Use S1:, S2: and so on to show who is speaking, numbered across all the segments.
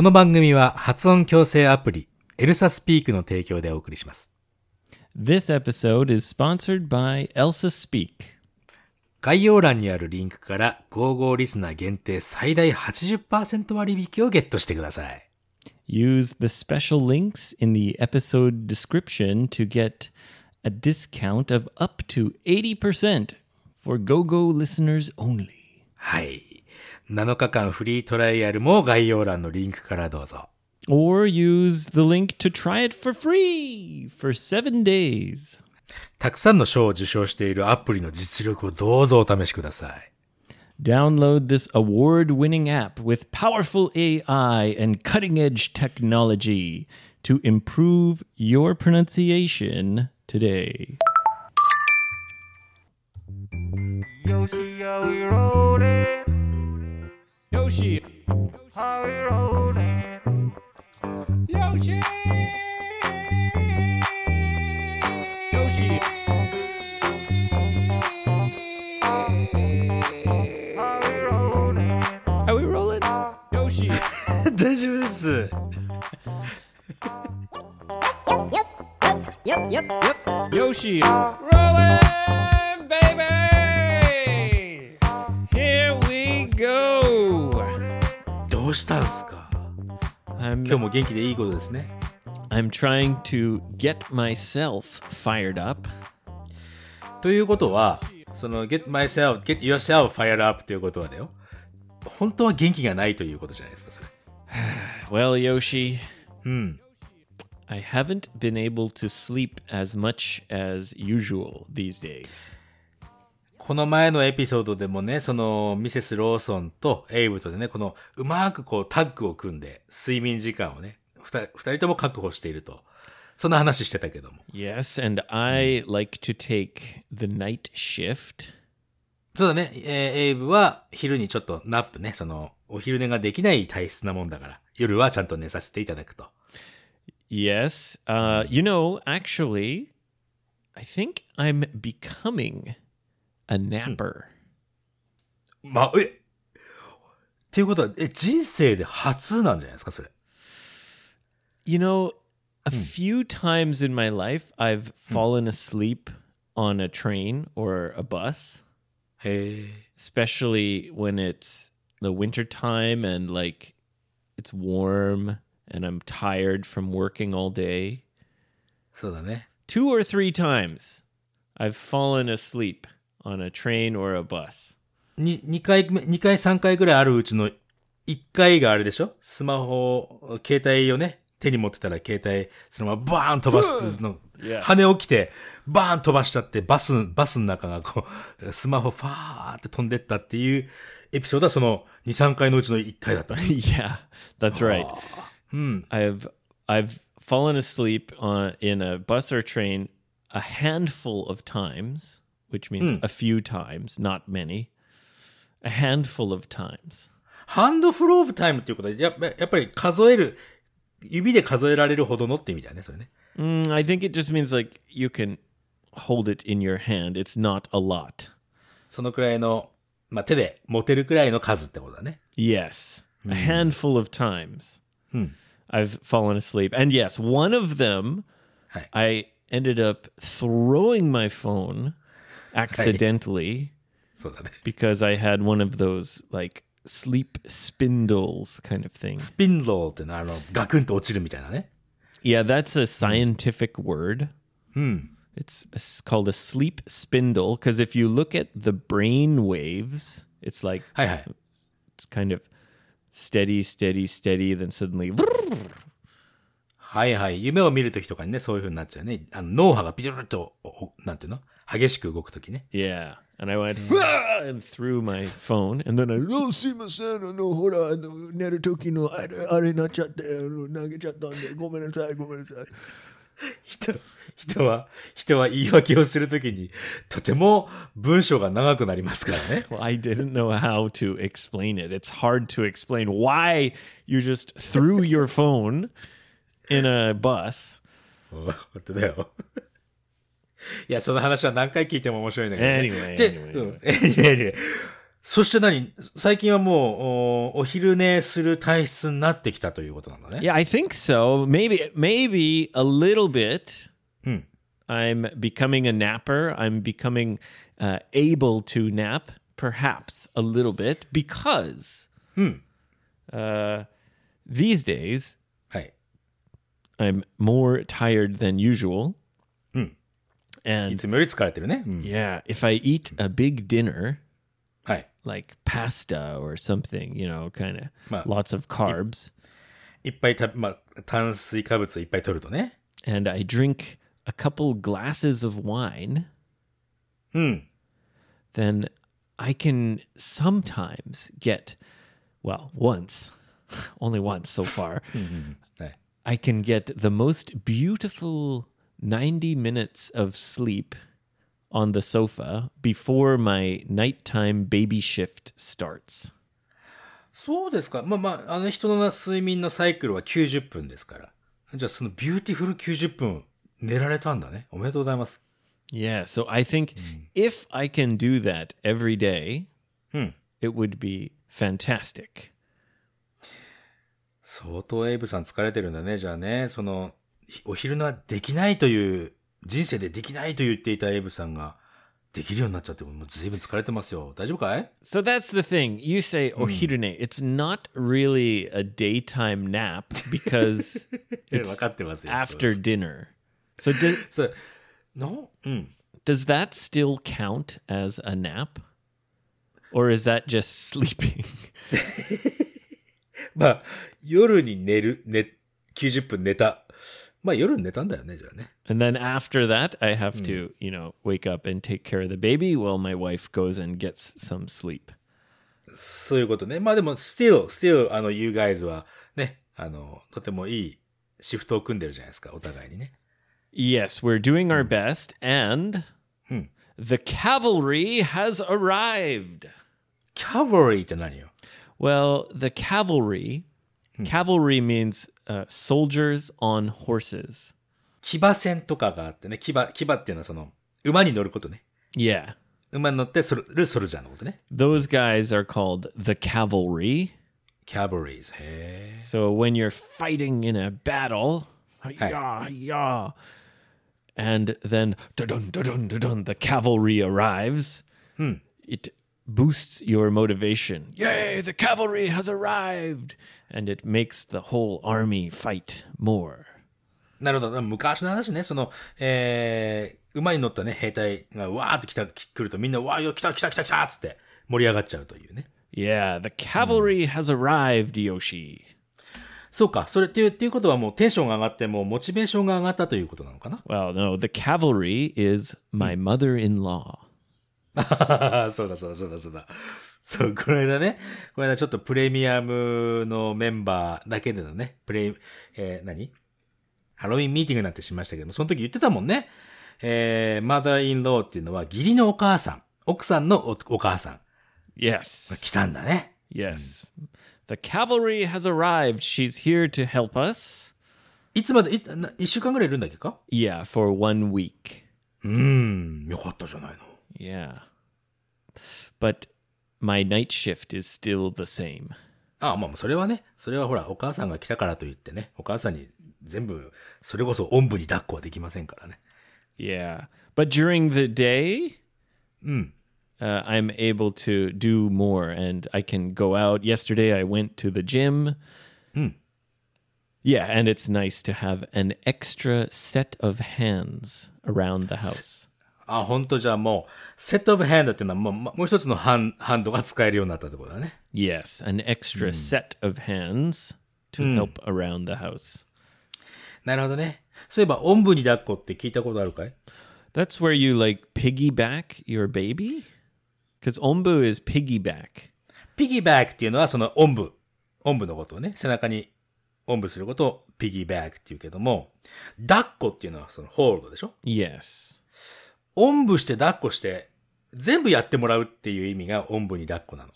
S1: この番組は発音矯正アプリ、エルサスピークの提供でお送りします。
S2: This episode is sponsored by Elsa Speak.
S1: 概要欄にあるリンクから、55リスナー限定最大80%割引をゲットしてください。
S2: Use the special links in the episode description to get a discount of up to 80% for GoGo listeners only.
S1: はい。7日間フリートライアルも概要欄のリンクからどうぞ。
S2: Or use the link to try it for free for seven days.
S1: たくさんの賞を受賞しているアプリの実力をどうぞお試しください。
S2: Download this award winning app with powerful AI and cutting edge technology to improve your pronunciation today.
S3: Yoshi, are we rolling?
S2: Yoshi!
S3: Are we rolling?
S2: Yoshi! Yoshi!
S3: Are we rolling?
S2: Are we rolling? Yoshi!
S1: 大丈夫です。
S4: Yep, yep, yep.
S2: Yoshi! Rolling, baby!
S1: うしたんすか
S2: I'm
S1: 今日も元気でいいことですね。
S2: I'm trying to get myself fired up.
S1: ということは、その get myself, get yourself fired up ということはだよ。本当は元気がないということじゃないですか、それ。
S2: Well, Yoshi, I haven't been able to sleep as much as usual these days.
S1: この前のエピソードでもね、そのミセス・ローソンとエイブとでね、このうまくこうタッグを組んで睡眠時間をね、二人とも確保していると。そんな話してたけども。
S2: Yes, and I like to take the night shift.
S1: そうだね、えーエイブは昼にちょっと nap ね、そのお昼寝ができない体質なもんだから、夜はちゃんと寝させていただくと。
S2: Yes, uh, you know, actually, I think I'm becoming a napper.
S1: まあ、えっていうことは、え、人生で初なんじゃないですか、それ。
S2: You know, a few times in my life, I've fallen asleep on a train or a bus.
S1: へえ。
S2: especially when it's the winter time and like it's warm and I'm tired from working all day.
S1: そうだね。
S2: Two or three times I've fallen asleep On a train or a bus.
S1: に、2回目、2回3回ぐらいあるうちの1回があれでしょ？スマホ、携帯をね、手に持ってたら携帯、そのままバーン飛ばすの. 羽起きて、バーン飛ばしちゃって、バス、バスの中がこう、スマホファーって飛んでったっていうエピソードはその2、3回のうちの1回だった。
S2: yeah, that's right. I've I've fallen asleep on in a bus or train a handful of times, which means a few times, not many. A handful of times.
S1: ハンドフルオブタイムっていうことは、やっぱやっぱり数える、指で数えられるほどのって意味だよね、それね。
S2: Mm, I think it just means like you can hold it in your hand. It's not a lot.
S1: そのくらいの、まあ、手で持てるくらいの数ってことだね。
S2: Yes, a handful of times I've fallen asleep. And yes, one of them
S1: Hi.
S2: I ended up throwing my phone accidentally
S1: そうだね。
S2: because I had one of those like sleep spindles kind of things.
S1: スピンローってのは、あの、ガクンと落ちるみたいなね。
S2: Yeah, that's a scientific word. It's, it's called a sleep spindle because if you look at the brain waves, it's like
S1: はいはい。
S2: it's kind of steady, steady, steady, then suddenly.
S1: はいはい。夢を見るときとかにね、そういう風になっちゃうね。あの、脳波がビュルルと、おおなんていうの 激しく動くときね。
S2: Yeah. And I went "Ah," and threw my phone, and then I
S5: どうすいません、あの、ほら、あの、寝る時のあれ、あれになっちゃって、あの投げちゃったんで、ごめんなさい、ごめんなさい。
S1: 人、人は、人は言い訳をするときに、とても文章が長くなりますからね。
S2: well, I didn't know how to explain it. It's hard to explain why you just threw your phone in a bus.
S1: 本当だよ。いや、その話は何回聞いても面白いんだけど、ね。
S2: Anyway,
S1: で
S2: anyway,
S1: うん anyway, anyway そして何最近はもうお、お昼寝する体質になってきたということなんだね。
S2: Yeah, I think so. Maybe maybe a little bit.
S1: Hmm.
S2: I'm becoming a napper. I'm becoming uh, able to nap, perhaps a little bit, because uh, these days
S1: はい。
S2: I'm more tired than usual.
S1: い
S2: And
S1: つもより疲れてるね。うん、
S2: yeah, if I eat a big dinner,
S1: はい。
S2: like pasta or something, you know, kind of
S1: Well,
S2: lots of carbs,
S1: いっぱいた、まあ、炭水化物をいっぱい取るとね。
S2: and I drink a couple glasses of wine,
S1: うん。
S2: then I can sometimes get, well, once, only once so far,
S1: はい。
S2: I can get the most beautiful 90 minutes of sleep on the sofa before my nighttime baby shift starts.
S1: そうですか。まあまあ、あの人の睡眠のサイクルは90分ですから。じゃあそのビューティフル90分寝られたんだね。おめでとうございます。
S2: Yeah, so I think if I can do that every day,
S1: うん。
S2: it would be fantastic.
S1: 相当エイブさん疲れてるんだね。じゃあね、その、 お昼寝はできないという、人生でできないと言っていたエイブさんが、できるようになっちゃって、もう随分疲れてますよ。大丈夫かい
S2: So that's the thing. You say ohirune. It's not really a daytime nap because
S1: 分
S2: it's after dinner. So do,
S1: そう。のうん。
S2: does that still count as a nap? Or is that just sleeping?
S1: まあ、夜に寝る、寝、90分寝た。まあ夜に寝たんだよね、じゃあね。
S2: and then after that, I have to, you know, wake up and take care of the baby while my wife goes and gets some sleep.
S1: そういうことね。まあでも、still, still, あの、you guys は、ね、あの、とてもいいシフトを組んでるじゃないですか、お互いにね。
S2: Yes, we're doing our best, and the cavalry has arrived.
S1: キャバリーって何よ
S2: Well, the cavalry, cavalry means uh, soldiers on horses.
S1: 騎馬戦とかがあってね、騎馬、騎馬っていうのはその、馬に乗ることね。
S2: Yeah.
S1: 馬に乗ってそるるソルジャーのことね。
S2: Those guys are called the cavalry.
S1: キャバリーズ。へえ。
S2: So when you're fighting in a battle, yeah, yeah, and then dun dun dun dun, the cavalry arrives, it boosts your motivation. Yay, the cavalry has arrived! And it makes the whole army fight more.
S1: なるほど。昔の話ね、その、えー、馬に乗ったね、兵隊がわーって来た、来るとみんな、わーよ、来た来た来た来たっつって盛り上がっちゃうというね。
S2: Yeah, the cavalry has arrived, Yoshi.
S1: そうか。それっていう、っていうことはもうテンションが上がって、もうモチベーションが上がったということなのかな
S2: Well, no, the cavalry is my mother in law.
S1: そうだそうだそうだそうだ。そう、この間ね、この間ちょっとプレミアムのメンバーだけでのね、プレイ、えー何？ハロウィンミーティングなんてしましたけども、その時言ってたもんね。えー、マザーインローっていうのは義理のお母さん。奥さんのおお母さん。
S2: Yes.
S1: 来たんだね。
S2: Yes. The cavalry has arrived. She's here to help us.
S1: いつまで、一週間ぐらいいるんだっけか
S2: ？Yeah, for one week.
S1: うーん、よかったじゃないの。
S2: Yeah. But my night shift is still the same.
S1: ああ、まあ、それはね、それはほら、お母さんが来たからといってね、お母さんに全部、それこそおんぶに抱っこはできませんからね。
S2: Yeah. But during the day, uh, I'm able to do more and I can go out. Yesterday, I went to the gym. Yeah, and it's nice to have an extra set of hands around the house.
S1: あ、本当じゃあもう、セットオブハンドっていうのはもう、まもう一つのハンハンドが使えるようになったってことだね。
S2: Yes, an extra set of hands to help around the house.
S1: なるほどね。そういえば、おんぶに抱っこって聞いたことあるかい
S2: ？That's where you like piggyback your baby? Because is piggyback.
S1: ピギーバックっていうのはそのおんぶ。おんぶのことをね、背中におんぶすることをピギーバックっていうけども、抱っこっていうのはそのホールドでしょ
S2: ？Yes.
S1: おんぶして抱っこして、全部やってもらうっていう意味がおんぶに抱っこなの。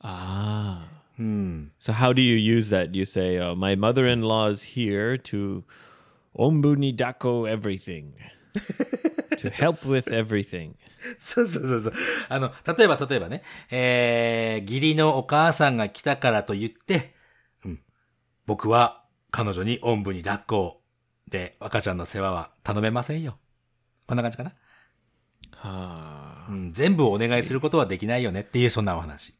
S2: Ah. So how do you use that? You say, oh, my mother-in-law is here to ombu ni dako everything. to help with everything.
S1: そうそうそうそう。あの、例えば例えばね、えー、義理のお母さんが来たからと言って、うん。僕は彼女におんぶに抱っこで赤ちゃんの世話は頼めませんよ。こんな感じかな？
S2: Ah.
S1: うん、全部お願いすることはできないよねっていうそんなお話。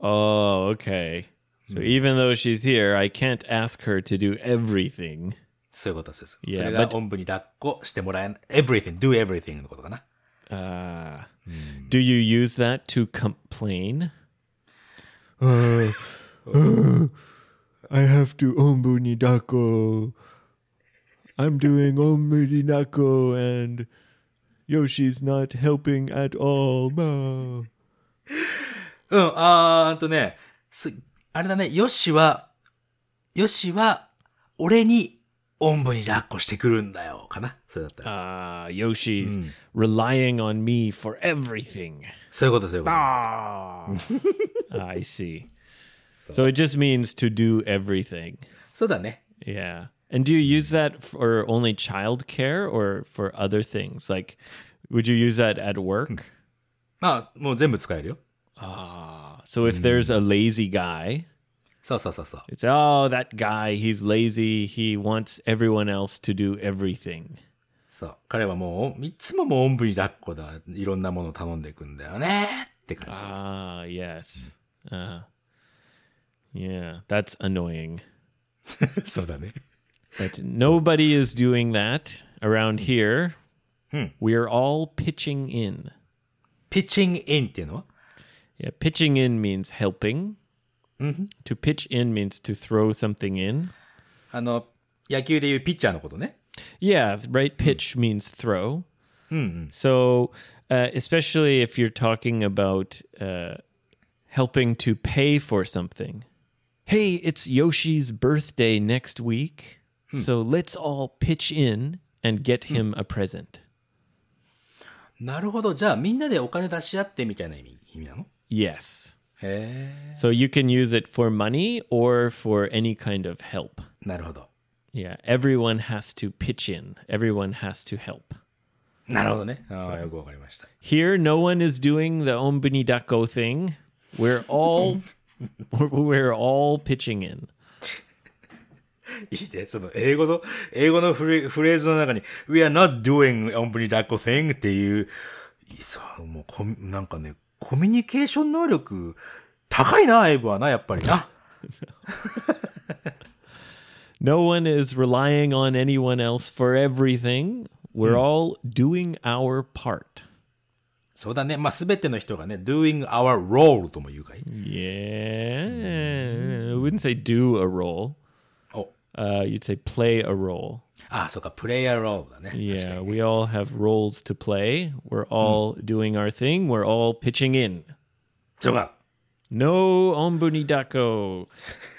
S2: Oh, okay. So even though she's here, I can't ask her to do everything.
S1: そういうことです。
S2: Yeah,
S1: それが
S2: but-
S1: おんぶに抱っこしてもらえない。everything, do everything のことかな。
S2: Ah. Do you use that to complain?
S5: I have to ombu ni dako. I'm doing ombu ni dako and Yoshi's not helping at all. Ma.
S1: うん、あーあんとね、す、あれだね、ヨシは、ヨシは、俺に、おんぶに抱っこしてくるんだよ、かな。それだったら。
S2: Ah, Yoshi's relying on me for everything.
S1: そういうこと、そういうこと。
S2: Ah. I see. So it just means to do everything.
S1: そうだね。
S2: Yeah. And do you use that for only childcare or for other things? Like, would you use that at work?
S1: まあ、もう全部使えるよ。
S2: Ah, so if there's a lazy guy,
S1: そうそうそうそう。
S2: it's oh that guy, he's lazy. He wants everyone else to do everything.
S1: そう。彼はもう、いつももうおんぶに抱っこだ。いろんなものを頼んでいくんだよね。って感
S2: Ah, yes. Uh, yeah, that's annoying.
S1: じ。そうだね。
S2: But nobody is doing that around here. We're all pitching in.
S1: ピッチングインっていうのは
S2: Yeah, pitching in means helping. To pitch in means to throw something in.
S1: あの、野球でいうピッチャーのことね。
S2: Yeah, right. Pitch means throw. So, uh, especially if you're talking about uh, helping to pay for something. Hey, it's Yoshi's birthday next week. So let's all pitch in and get him a present.
S1: なるほど。じゃあ、みんなでお金出し合ってみたいな意味、意味なの
S2: Yes.
S1: へ
S2: So you can use it for money or for any kind of help.
S1: え。なるほど。
S2: Yeah, everyone has to pitch in. Everyone has to help.
S1: なるほどね。ああ、よくわかりました。
S2: Here, no one is doing the ombuni dako thing. We're all we're all pitching in.
S1: いいね。その、英語の、英語のフレーズの中に、We are not doing おんぶに抱っこ thing っていう、さ、もうコミ、なんかね、コミュニケーション能力、高いな、エイブはな、やっぱりな。
S2: No one is relying on anyone else for everything. We're all doing our part.
S1: そうだね。まあ、すべての人がね、doing our role とも言うかい
S2: Yeah. I wouldn't say do a role.
S1: お、
S2: Uh, you'd say play a role.
S1: ああ、そうか、プレイヤーロールだね。
S2: Yeah, we all have roles to play. We're all doing our thing. We're all pitching in.
S1: そうか。
S2: No ombuni dako.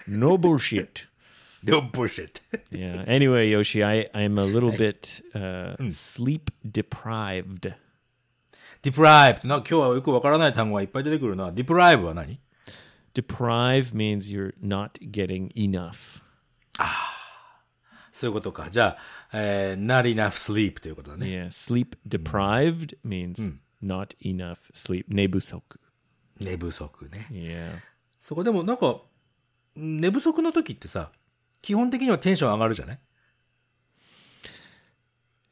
S2: No bullshit.
S1: No bullshit.
S2: Yeah. Anyway, Yoshi, I, I'm a little bit uh, sleep deprived.
S1: deprive な、今日はよくわからない単語がいっぱい出てくるな。deprive は何
S2: Deprive means you're not getting enough.
S1: そういうことか。じゃあ、えー not enough sleep ということだね。
S2: Yeah. Sleep deprived means not enough sleep. Nebusoku.
S1: 寝不足ね。
S2: Yeah.
S1: そこでもなんか、寝不足の時ってさ、基本的にはテンション上がるじゃない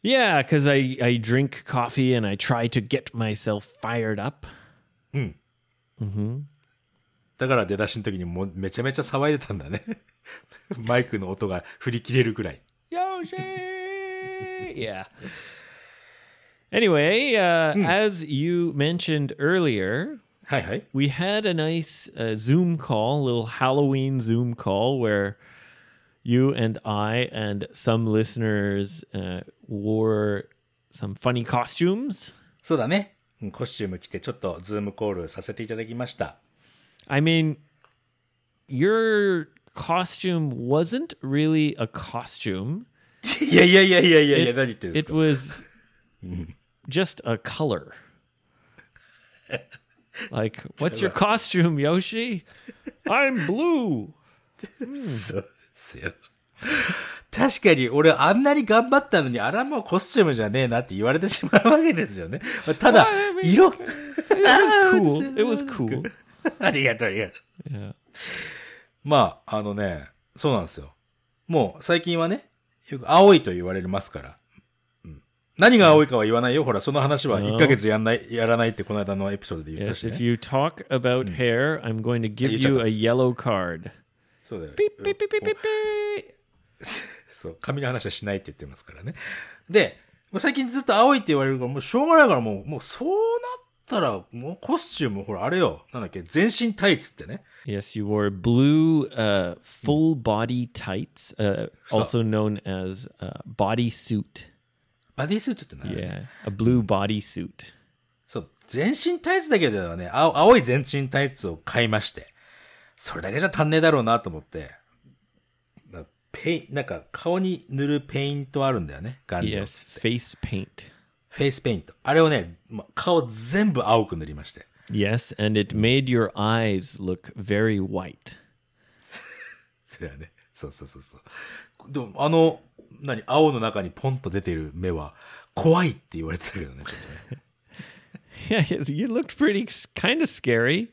S2: Yeah, because I, I drink coffee and I try to get myself fired up.
S1: だから出だしの時にもうめちゃめちゃ騒いでたんだね。マイクの音が振り切れるくらい。
S2: Yoshi! yeah. Anyway, uh, as you mentioned earlier,
S1: はいはい。
S2: we had a nice uh, Zoom call, a little Halloween Zoom call where you and I and some listeners uh, wore some funny costumes.
S1: そうだね。うんコスチューム着てちょっとズームコールさせていただきました。
S2: I mean, your costume wasn't really a costume.
S1: いやいやいやいやいやいや、何言ってるんです
S2: It
S1: か
S2: was just a color. like, what's your costume, Yoshi? I'm blue.
S1: そうですよ。 確かに俺あんなに頑張ったのに、あらもうコスチュームじゃねえなって言われてしまうわけですよね。ただ
S2: I mean,、
S1: 色、
S2: It was cool. It was cool.
S1: ありがとう、ありがとう。
S2: Yeah.
S1: まあ、あのね、そうなんですよ。もう最近はね、よく青いと言われますから。うん何が青いかは言わないよ。ほら、その話は1ヶ月やんない、やらないってこの間のエピソードで言った
S2: Yes,
S1: し、ね
S2: if。you talk about hair, I'm going to give
S1: you
S2: a yellow card.
S1: そうだよ。
S2: Beep, beep, beep, beep, beep, beep.
S1: そう、髪の話はしないって言ってますからね。で、最近ずっと青いって言われるから、もうしょうがないからもう、もうそうなったら、もうコスチューム、ほら、あれよ、なんだっけ、全身タイツってね。
S2: Yes, you wore blue uh, full body tights, uh, also known as uh, body suit.
S1: バディスーツって何
S2: ？Yeah, a blue body suit.
S1: そう、全身タイツだけではね、青青い全身タイツを買いまして、それだけじゃ足んねえだろうなと思って、なペイなんか顔に塗るペイントあるんだよね、顔料。
S2: Yes, face paint.
S1: フェイスペイント。あれをね、ま顔全部青く塗りまして。
S2: Yes, and it made your eyes look very white.
S1: それはね、そうそうそうそう。でも、あの、何、青の中にポンと出てる目は、怖いって言われてたけどね、ちょっとね。
S2: Yeah, you looked pretty kind of scary.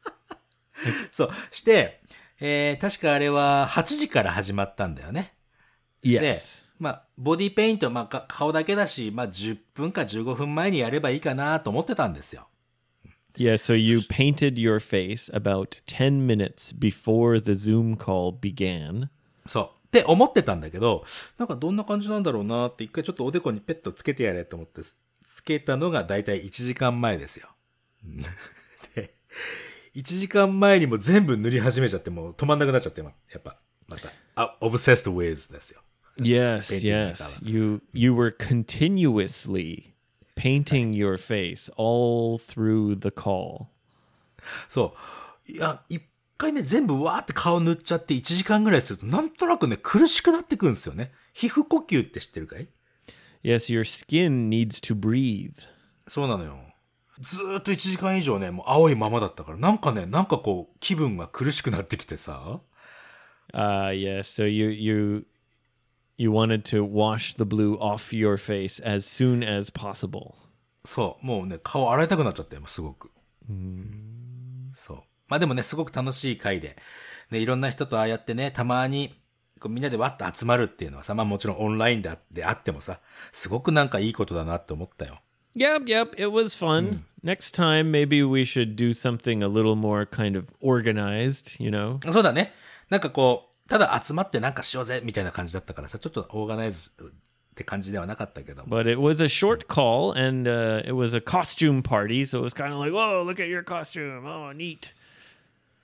S1: そう。して、えー、確かあれは8時から始まったんだよね。で
S2: Yes.、
S1: まあ、ボディペイント、まあ、か顔だけだし、まあ、10分か15分前にやればいいかなと思ってたんですよ。
S2: Yeah, so you painted your face about 10 minutes before the Zoom call began.
S1: そう。って思ってたんだけど、なんかどんな感じなんだろうなって一回ちょっとおでこにペットつけてやれと思って、つけたのがだいたい1時間前ですよ。うんで、1時間前にも全部塗り始めちゃって、もう止まんなくなっちゃって、まやっぱ、また、あ、obsessed with ですよ。
S2: Yes,
S1: Painting my
S2: yes. You you were continuously painting your face all through the call.
S1: そう。いや、一回ね、全部わーって顔塗っちゃって1時間ぐらいすると、なんとなくね、苦しくなってくるんですよね。皮膚呼吸って知ってるかい
S2: ？Yes, your skin needs to breathe.
S1: そうなのよ。ずーっと1時間以上ね、もう青いままだったから、なんかね、なんかこう、気分が苦しくなってきてさ。
S2: Uh yes, so you you you wanted to wash the blue off your face as soon as possible.
S1: そう、もうね、顔洗いたくなっちゃったよ、すごく。そう。まあでもね、すごく楽しい回で、ね、いろんな人とああやってね、たまに、こうみんなでわっと集まるっていうのはさ、まあもちろんオンラインであであってもさ、すごくなんかいいことだなって思ったよ。
S2: Yep, yep, it was fun. Next time maybe we should do something a little more kind of organized, you know.
S1: そうだね。なんかこう、ただ集まってなんかしようぜ、みたいな感じだったからさ、ちょっとオーガナイズって感じではなかったけども。
S2: But it was a short call and uh, it was a costume party, so it was kind of like, whoa, look at your costume. Oh, neat.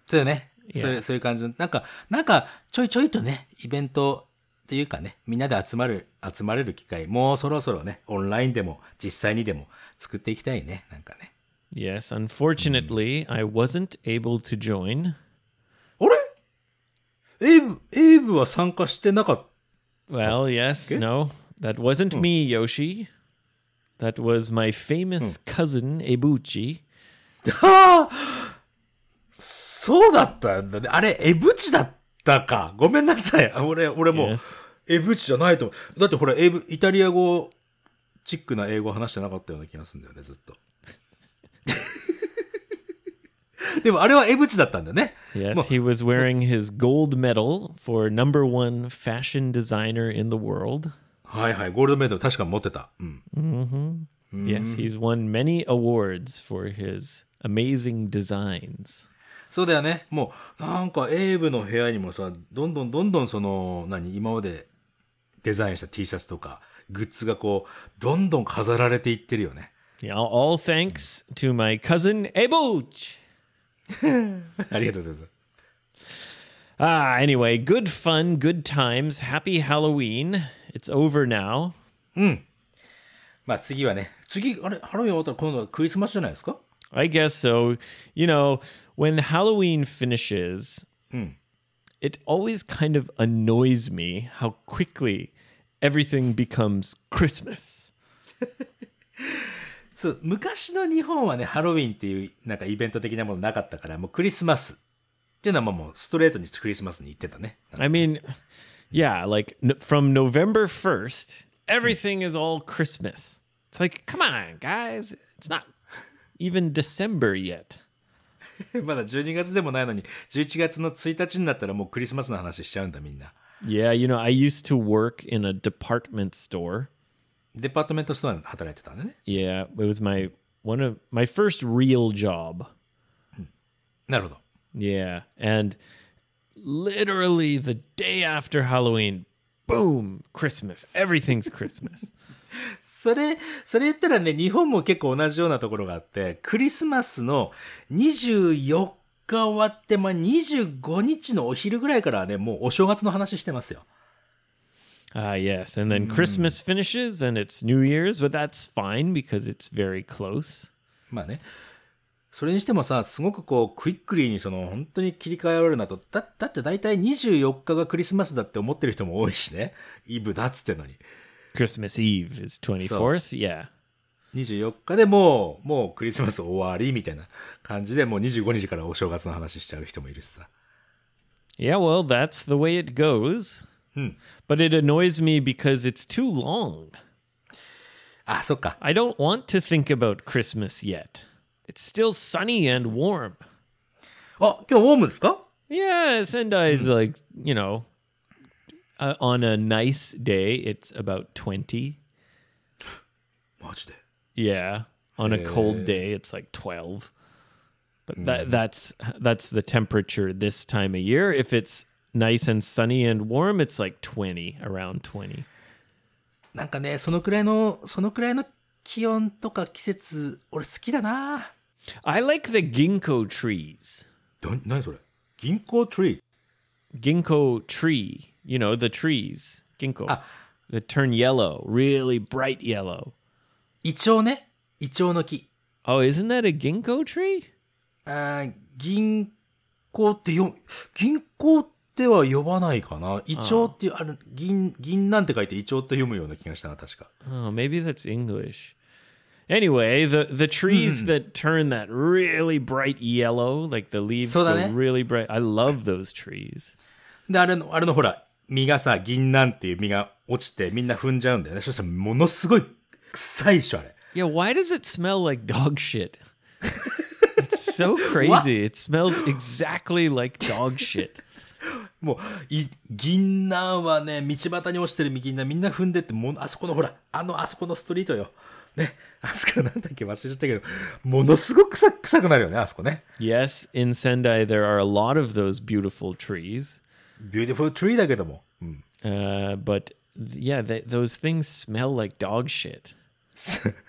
S1: そうよね。
S2: Yeah.
S1: そういう、そういう感じの。なんか、なんか、ちょいちょいとね、イベントというかね、みんなで集まる、集まれる機会、もうそろそろね、オンラインでも、実際にでも作っていきたいね。なんかね。
S2: Yes, unfortunately, I wasn't able to join.
S1: エイブ、エイブは参加してなかっ
S2: Well, yes, no, that wasn't me, Yoshi. That was my famous cousin, Ebuchi.
S1: た。はあそうだったんだね。あれ、エブチだったか。ごめんなさい。あ 俺、俺も.エブチじゃないと思う。だってほら、エブ、イタリア語チックな英語話してなかったような気がするんだよね、ずっと。でもあれはエブチだったんだね。
S2: Yes, he was wearing his gold medal for number one fashion designer in the world.
S1: はいはい、ゴールドメダル確か持ってた。うん。
S2: Yes, he's won many awards for his amazing designs.
S1: そうだよね。もう、なんかエイブの部屋にもさ、どんどんどんどんその、何、今までデザインした T シャツとか、グッズがこう、どんどん飾られていってるよね。
S2: Yeah, all, thanks to my cousin Ebuch.
S1: ありがとうございます。
S2: Ah, anyway, good fun, good times. Happy Halloween. It's over now.
S1: まあ次はね、次、あれ、ハロウィン終わったら今度はクリスマスじゃないですか
S2: I guess so. You know, when Halloween finishes, it always kind of annoys me how quickly everything becomes Christmas.
S1: そう、昔の日本はね、ハロウィンっていうなんかイベント的なものなかったから、もうクリスマスっていうのはもうストレートにクリスマスに行ってたね。
S2: I mean, Yeah, like from November 1st, everything is all Christmas. It's like, come on, guys. It's not even December yet.
S1: まだ12月でもないのに、11月の1日になったらもうクリスマスの話しちゃうんだ、みんな。
S2: Yeah, you know, I used to work in a department store.
S1: デパートメントストアで働いてたんだね。
S2: Yeah, it was my one of my first real job.
S1: なるほど。
S2: Yeah, and literally the day after Halloween, boom, Christmas. Everything's Christmas.
S1: それ、それ言ったらね、日本も結構同じようなところがあって、クリスマスの24日終わって、まあ、25日のお昼ぐらいからはね、もうお正月の話してますよ。
S2: Ah, yes. And then Christmas finishes and it's New Year's, but that's fine because it's very close.
S1: まあね。それにしてもさ、すごくこう、クイックリーにその、本当に切り替えられるなと。だ、だって大体24日がクリスマスだって思ってる人も多いしね。イブだっつってんのに。
S2: Christmas Eve is 24th. Yeah.
S1: 24日でもう、もうクリスマス終わりみたいな感じで、もう25日からお正月の話しちゃう人もいるしさ。
S2: Yeah, well, that's the way it goes. Hmm. But it annoys me because it's too long.
S1: Ah, so
S2: I don't want to think about Christmas yet. It's still sunny and warm.
S1: Oh, warm
S2: Yeah, Sendai is like, you know, uh, on a nice day, it's about 20. Yeah. On a cold day, it's like 12. But that, that's that's the temperature this time of year. If it's nice and sunny and warm, it's like 20, around 20.
S1: なんかね、そのくらいの、そのくらいの気温とか季節、俺好きだな
S2: I like the ginkgo trees.
S1: ど、なにそれ銀行トリー
S2: Ginkgo tree, you know, the trees. Ginkgo. That turn yellow, really bright yellow.
S1: イチョウね。イチョウの木。
S2: Oh, isn't that a ginkgo tree?
S1: あー銀行ってよ、銀行っ ては呼ばないかな。イチョウっていう、あの、銀、銀なんて書いてイチョウって読むような気がしたな、確か。
S2: Oh, maybe that's English. Anyway, the the trees that turn that really bright yellow, like the leaves go
S1: そうだね。
S2: really bright. I love those trees.
S1: で、あれの、あれのほら、実がさ、銀杏っていう実が落ちてみんな踏んじゃうんだよね。そしたらものすごい臭いっしょ、あれ。
S2: Yeah, why does it smell like dog shit? it's so crazy. It smells exactly like dog shit.
S1: もう、い、銀杏はね、道端に落ちてる銀杏みんな踏んでって、もう、あそこのほら、あの、あそこのストリートよ。ね。あそこなんだっけ忘れちゃったけど、ものすごく臭臭くなるよね、あそこね。
S2: Yes, in Sendai there are a lot of those beautiful trees.
S1: beautiful tree だけども。うん。
S2: Uh, but yeah, they, those things smell like dog shit.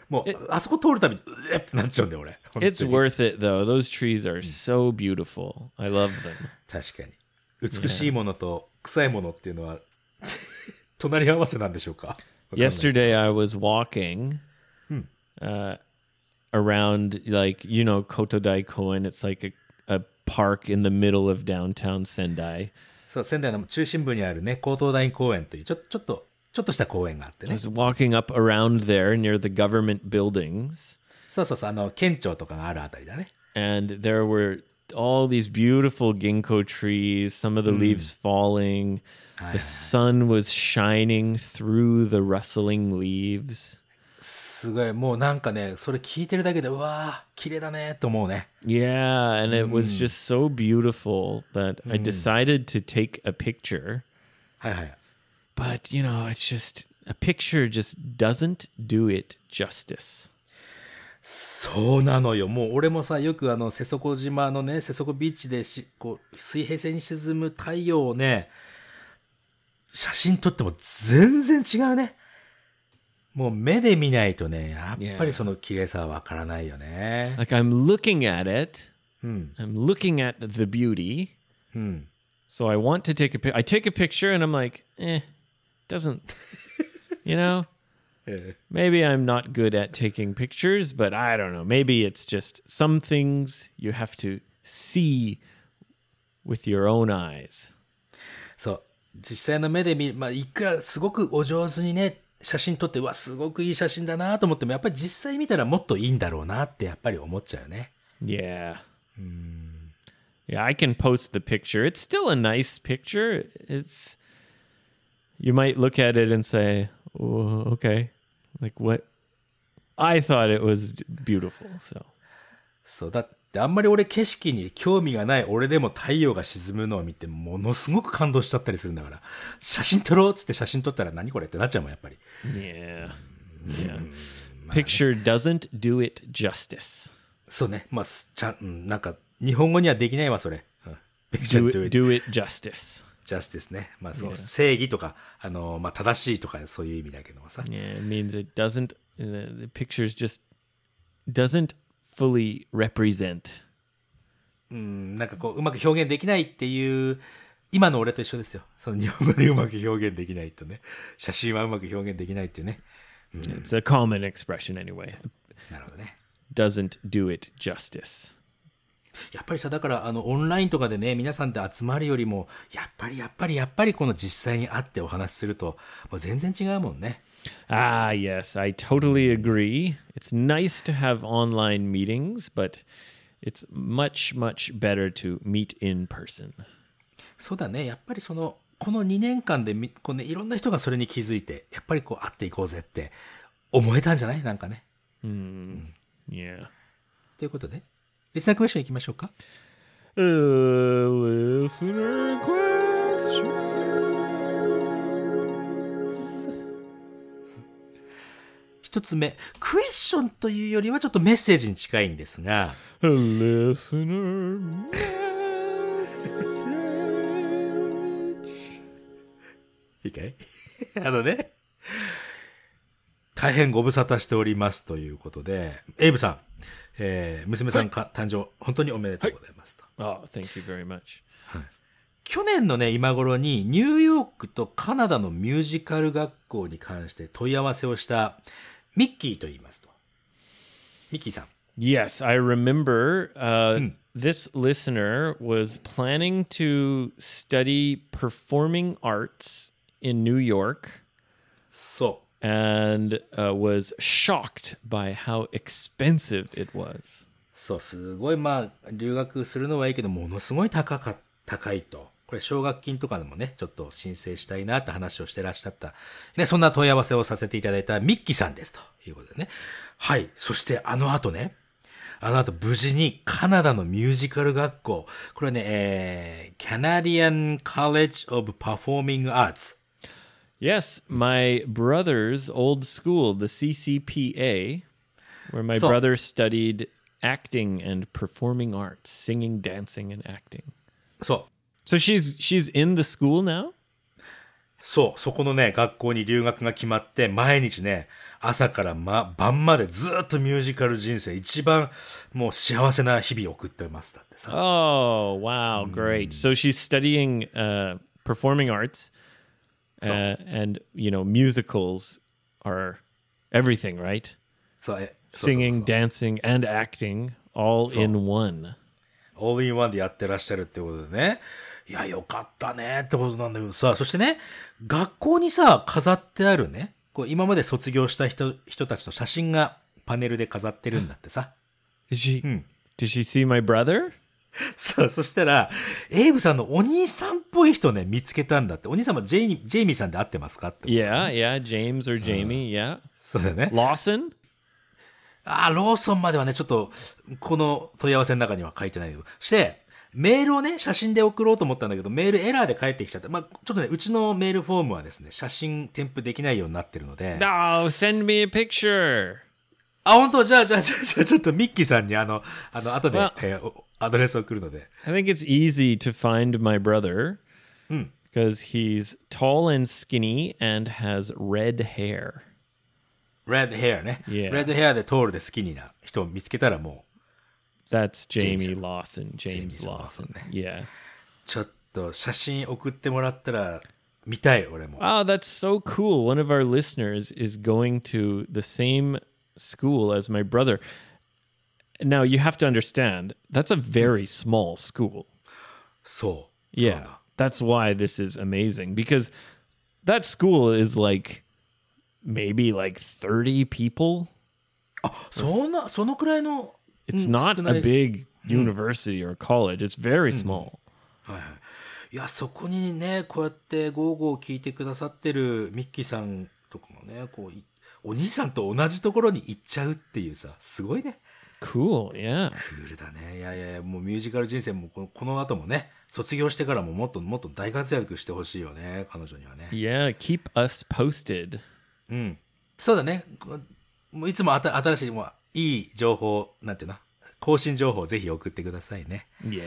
S1: もう、あそこ通るたびに、うえってなっちゃうんだよ、俺。
S2: It's worth it though. Those trees are so beautiful. I love them.
S1: 確かに。美しいものと臭いものっていうのは、隣り合わせなんでしょうか
S2: Yesterday I was walking uh, around like you know Kotodai Koen. It's like a, a park in the middle of downtown Sendai.
S1: そう、仙台の中心部にあるね、高等大公園という、ちょ、ちょっと、ちょっとした公園があってね
S2: I。was walking up around there near the government buildings,
S1: そうそうそう、あの、県庁とかがあるあたりだね。
S2: and there were all these beautiful ginkgo trees. Some of the leaves falling. The sun was shining through the rustling leaves.
S1: すごい、もうなんかね、それ聞いてるだけで、うわー、綺麗だね、と思うね。
S2: Yeah, and it was just so beautiful that I decided to take a picture.
S1: はいはい。
S2: But, you know, it's just a picture just doesn't do it justice.
S1: そうなのよ。もう俺もさ、よくあの、瀬底島のね、瀬底ビーチでし、こう、水平線に沈む太陽をね、写真撮っても全然違うね。もう目で見ないとね、やっぱりその綺麗さはわからないよね。
S2: Like I'm looking at it, I'm looking at the beauty. So I want to take a pic. I take a picture and I'm like, eh, doesn't, you know? Maybe I'm not good at taking pictures, but I don't know. Maybe it's just some things you have to see with your own eyes.
S1: そう。実際の目で見る、まあ、いくらすごくお上手にね、写真撮って、うわ、すごくいい写真だなと思っても、やっぱり実際見たらもっといいんだろうなってやっぱり思っちゃうよね。
S2: Yeah. Yeah, I can post the picture. It's still a nice picture. It's you might look at it and say, oh, okay, Like what? I thought it was beautiful. So
S1: そう、だってあんまり俺景色に興味がない俺でも太陽が沈むのを見てものすごく感動しちゃったりするんだから、写真撮ろうっつって写真撮ったら何これってなっちゃうもん、やっぱり。
S2: yeah, yeah. Picture doesn't do it justice.
S1: そうね。まあ、すちゃん、うんなんか、日本語にはできないわ、それ。うん。
S2: Do it, do it justice.
S1: Justice ね。まあ、そう、正義とか、あの、まあ、正しいとか、そういう意味だけどもさ。
S2: Yeah, it means it doesn't. Uh, the pictures just doesn't fully represent.
S1: うん、なんかこう、うまく表現できないっていう、今の俺と一緒ですよ。その日本語でうまく表現できないとね。写真はうまく表現できないっていうね。
S2: It's a common expression anyway.
S1: なるほどね。
S2: Doesn't do it justice.
S1: やっぱりさ、だから、あの、オンラインとかでね、皆さんで集まるよりも、やっぱり、やっぱり、やっぱり、この実際に会ってお話しすると、もう全然違うもんね。
S2: Ah, yes, I totally agree. It's nice to have online meetings, but it's much, much better to meet in person.
S1: そうだね。やっぱりその、この2年間でみ、こうね、いろんな人がそれに気づいて、やっぱりこう、会っていこうぜって、思えたんじゃない？なんかね。
S2: Yeah.
S1: ということで、リスナークエスチョン行きましょうか。
S2: Uh, listener questions.
S1: 一つ目、クエスチョンというよりはちょっとメッセージに近いんですが.いいかい？あのね、大変ご無沙汰しておりますということで、エイブさん、えー、娘さんか、誕生、本当におめでとうございますと。
S2: Oh, thank you very much.
S1: 去年のね、今頃にニューヨークとカナダのミュージカル学校に関して問い合わせをしたミッキーと言いますと。ミッキーさん。
S2: Yes, I remember uh, this listener was planning to study performing arts in New York
S1: そう。
S2: And uh, was shocked by how expensive it was.
S1: そう、すごい、まあ、留学するのはいいけど、ものすごい高か、高いと。これ、奨学金とかでもね、ちょっと申請したいなって話をしてらっしゃった。ね、そんな問い合わせをさせていただいたミッキーさんです。ということでね。はい。そして、あの後ね、あの後無事にカナダのミュージカル学校、これね、えー、Canadian College of Performing Arts。
S2: Yes, my brother's old school, the CCPA, where my
S1: So-
S2: brother studied acting and performing arts, singing, dancing, and acting.
S1: そう。
S2: So she's she's in the school now.
S1: そう、そこのね、学校に留学が決まって、毎日ね、朝から、ま、晩までずっとミュージカル人生、一番もう幸せな日々を送ってます。だってさ。
S2: Oh wow, great! So she's studying uh, performing arts, uh, and you know musicals are everything, right?
S1: そう、え、そうそうそう
S2: Singing, dancing, and acting all in one.
S1: オールインワンでやってらっしゃるってことでね。いや、よかったねってことなんだけどさ、そしてね、学校にさ、飾ってあるね、こう今まで卒業した人、人たちの写真がパネルで飾ってるんだってさ。
S2: Did she? Did she see my brother?
S1: そう、そしたら、エイブさんのお兄さんっぽい人ね、見つけたんだって。お兄さんもジェイミジェイミーさんで会ってますかって。
S2: Yeah, yeah. James or Jamie? Yeah.
S1: そうだよね。
S2: Lawson?
S1: ああ、ローソンまではね、ちょっと、この問い合わせの中には書いてないけど。して、メールをね、写真で送ろうと思ったんだけど、メールエラーで返ってきちゃって。まあ、ちょっとね、うちのメールフォームはですね、写真添付できないようになってるので。
S2: No, send me a picture.
S1: あ、本当？じゃあ、じゃあ、じゃあ、じゃあちょっとミッキーさんにあの、あの、後で、えーおアドレスを送るので。
S2: I think it's easy to find my brother because he's tall and skinny and has red hair.
S1: red hair ね。
S2: Yeah.
S1: red hair で通るで好きにな人を見つけたらもう、
S2: That's Jamie
S1: James.
S2: Lawson. James,
S1: James
S2: Lawson.
S1: Lawson,
S2: Yeah.
S1: ちょっと写真送ってもらったら、見たい、俺も。
S2: Wow, that's so cool. One of our listeners is going to the same school as my brother. Now, you have to understand, that's a very small school.
S1: そう。
S2: Yeah. That's why this is amazing because that school is like maybe like 30 people.
S1: そんな、そのくらいの、
S2: It's
S1: うん
S2: not
S1: 少ない
S2: a
S1: です
S2: big university or college. It's very small.
S1: いや、そこにね、こうやってゴーゴー聞いてくださってるミッキーさんとかもね、こうい、お兄さんと同じところに行っちゃうっていうさ、すごいね。
S2: Cool. Yeah.
S1: クールだね。いやいやいや、もうミュージカル人生もこのこの後もね、卒業してからももっともっと大活躍してほしいよね、彼女にはね。
S2: Yeah. Keep us posted.
S1: うん。そうだね。もういつもあた新しい、もういい情報、なんていうの？更新情報をぜひ送ってくださいね。
S2: Yeah.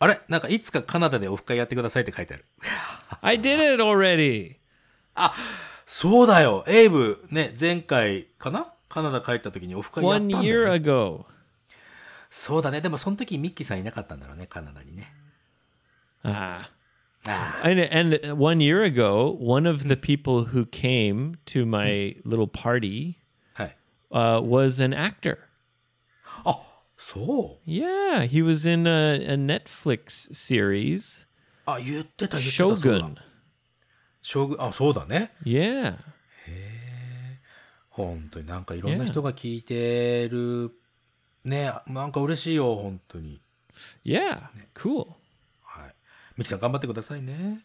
S1: あれ？なんかいつかカナダでオフ会やってくださいって書いてある。
S2: I did it already.
S1: そうだよ。エイブ、ね、前回かな？カナダ帰った時にオフ会やった
S2: One
S1: んだ
S2: year
S1: よ、ね。
S2: ago.
S1: そうだね。でもその時ミッキーさんいなかったんだろうね、カナダにね。
S2: Ah.
S1: あ
S2: And, and one year ago, one of the people who came to my little party uh, was an actor.
S1: あ、そう。
S2: Yeah, he was in a, a Netflix series,
S1: あ、言ってた、言ってた。
S2: Shogun.
S1: 将軍、あ、そうだね。
S2: Yeah.
S1: 本当になんかいろんな人が聞いてる。ね、なんか嬉しいよ、本当に。
S2: Yeah. Cool.
S1: はい。ミキさん頑張ってくださいね。